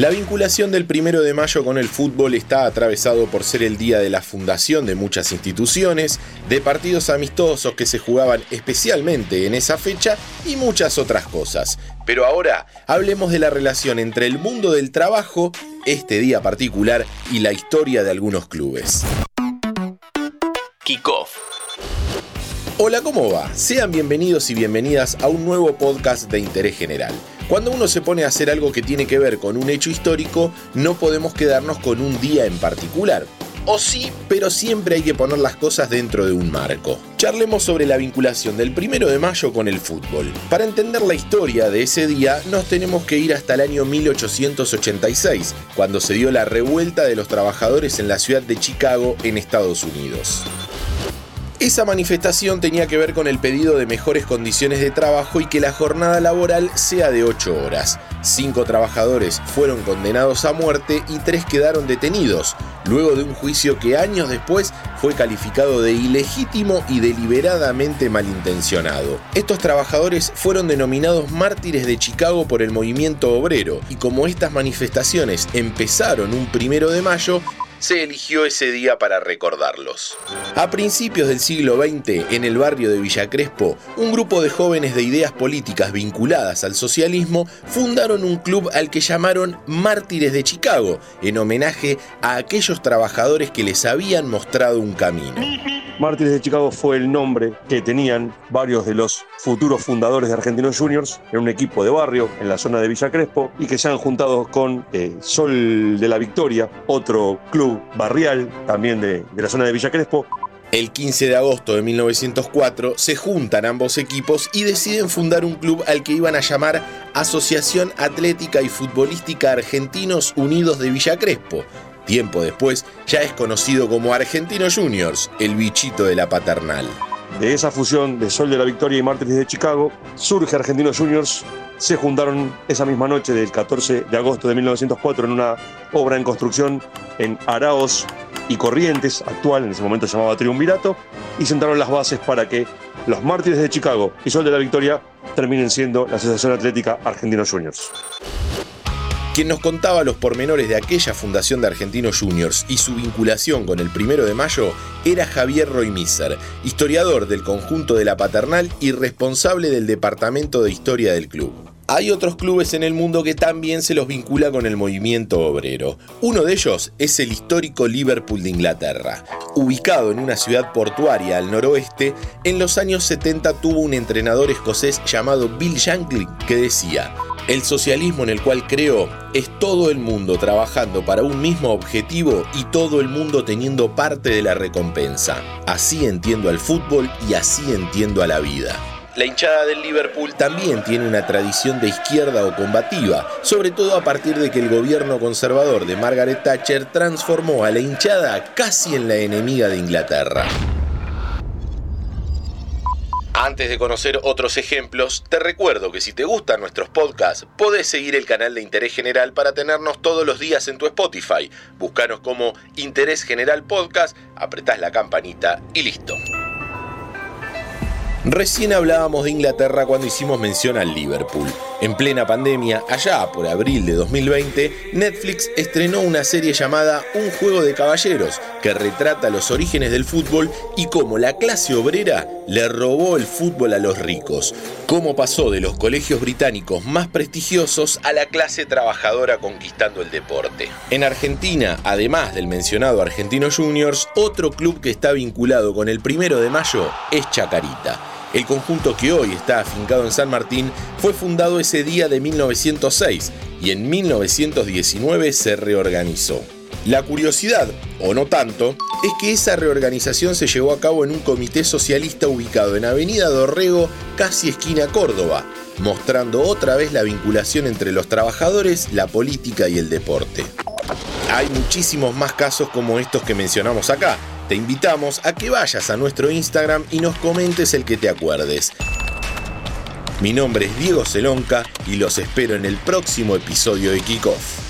La vinculación del primero de mayo con el fútbol está atravesado por ser el día de la fundación de muchas instituciones, de partidos amistosos que se jugaban especialmente en esa fecha y muchas otras cosas. Pero ahora hablemos de la relación entre el mundo del trabajo, este día particular y la historia de algunos clubes. Kickoff. Hola, ¿cómo va? Sean bienvenidos y bienvenidas a un nuevo podcast de interés general. Cuando uno se pone a hacer algo que tiene que ver con un hecho histórico, no podemos quedarnos con un día en particular. O sí, pero siempre hay que poner las cosas dentro de un marco. Charlemos sobre la vinculación del primero de mayo con el fútbol. Para entender la historia de ese día, nos tenemos que ir hasta el año 1886, cuando se dio la revuelta de los trabajadores en la ciudad de Chicago, en Estados Unidos. Esa manifestación tenía que ver con el pedido de mejores condiciones de trabajo y que la jornada laboral sea de 8 horas. Cinco trabajadores fueron condenados a muerte y tres quedaron detenidos, luego de un juicio que años después fue calificado de ilegítimo y deliberadamente malintencionado. Estos trabajadores fueron denominados mártires de Chicago por el movimiento obrero y como estas manifestaciones empezaron un primero de mayo, se eligió ese día para recordarlos. A principios del siglo XX, en el barrio de Villa Crespo, un grupo de jóvenes de ideas políticas vinculadas al socialismo fundaron un club al que llamaron Mártires de Chicago, en homenaje a aquellos trabajadores que les habían mostrado un camino. Mártires de Chicago fue el nombre que tenían varios de los futuros fundadores de Argentinos Juniors en un equipo de barrio en la zona de Villa Crespo y que se han juntado con eh, Sol de la Victoria, otro club barrial también de, de la zona de Villa Crespo, el 15 de agosto de 1904 se juntan ambos equipos y deciden fundar un club al que iban a llamar Asociación Atlética y Futbolística Argentinos Unidos de Villa Crespo, Tiempo después ya es conocido como Argentino Juniors, el bichito de la paternal. De esa fusión de Sol de la Victoria y Mártires de Chicago surge Argentinos Juniors. Se juntaron esa misma noche del 14 de agosto de 1904 en una obra en construcción en Araos y Corrientes, actual, en ese momento llamaba Triunvirato, y sentaron las bases para que los Mártires de Chicago y Sol de la Victoria terminen siendo la Asociación Atlética Argentinos Juniors. Quien nos contaba los pormenores de aquella fundación de Argentinos Juniors y su vinculación con el primero de mayo era Javier Roymiser, historiador del conjunto de la paternal y responsable del departamento de historia del club. Hay otros clubes en el mundo que también se los vincula con el movimiento obrero. Uno de ellos es el histórico Liverpool de Inglaterra. Ubicado en una ciudad portuaria al noroeste, en los años 70 tuvo un entrenador escocés llamado Bill Shankly que decía, el socialismo en el cual creo es todo el mundo trabajando para un mismo objetivo y todo el mundo teniendo parte de la recompensa. Así entiendo al fútbol y así entiendo a la vida. La hinchada del Liverpool también tiene una tradición de izquierda o combativa, sobre todo a partir de que el gobierno conservador de Margaret Thatcher transformó a la hinchada casi en la enemiga de Inglaterra. Antes de conocer otros ejemplos, te recuerdo que si te gustan nuestros podcasts, podés seguir el canal de Interés General para tenernos todos los días en tu Spotify. Búscanos como Interés General Podcast, apretás la campanita y listo. Recién hablábamos de Inglaterra cuando hicimos mención al Liverpool. En plena pandemia, allá por abril de 2020, Netflix estrenó una serie llamada Un juego de caballeros, que retrata los orígenes del fútbol y cómo la clase obrera le robó el fútbol a los ricos, cómo pasó de los colegios británicos más prestigiosos a la clase trabajadora conquistando el deporte. En Argentina, además del mencionado Argentino Juniors, otro club que está vinculado con el primero de mayo es Chacarita. El conjunto que hoy está afincado en San Martín fue fundado ese día de 1906 y en 1919 se reorganizó. La curiosidad, o no tanto, es que esa reorganización se llevó a cabo en un comité socialista ubicado en Avenida Dorrego, casi esquina Córdoba, mostrando otra vez la vinculación entre los trabajadores, la política y el deporte. Hay muchísimos más casos como estos que mencionamos acá, te invitamos a que vayas a nuestro Instagram y nos comentes el que te acuerdes. Mi nombre es Diego Celonca y los espero en el próximo episodio de Kickoff.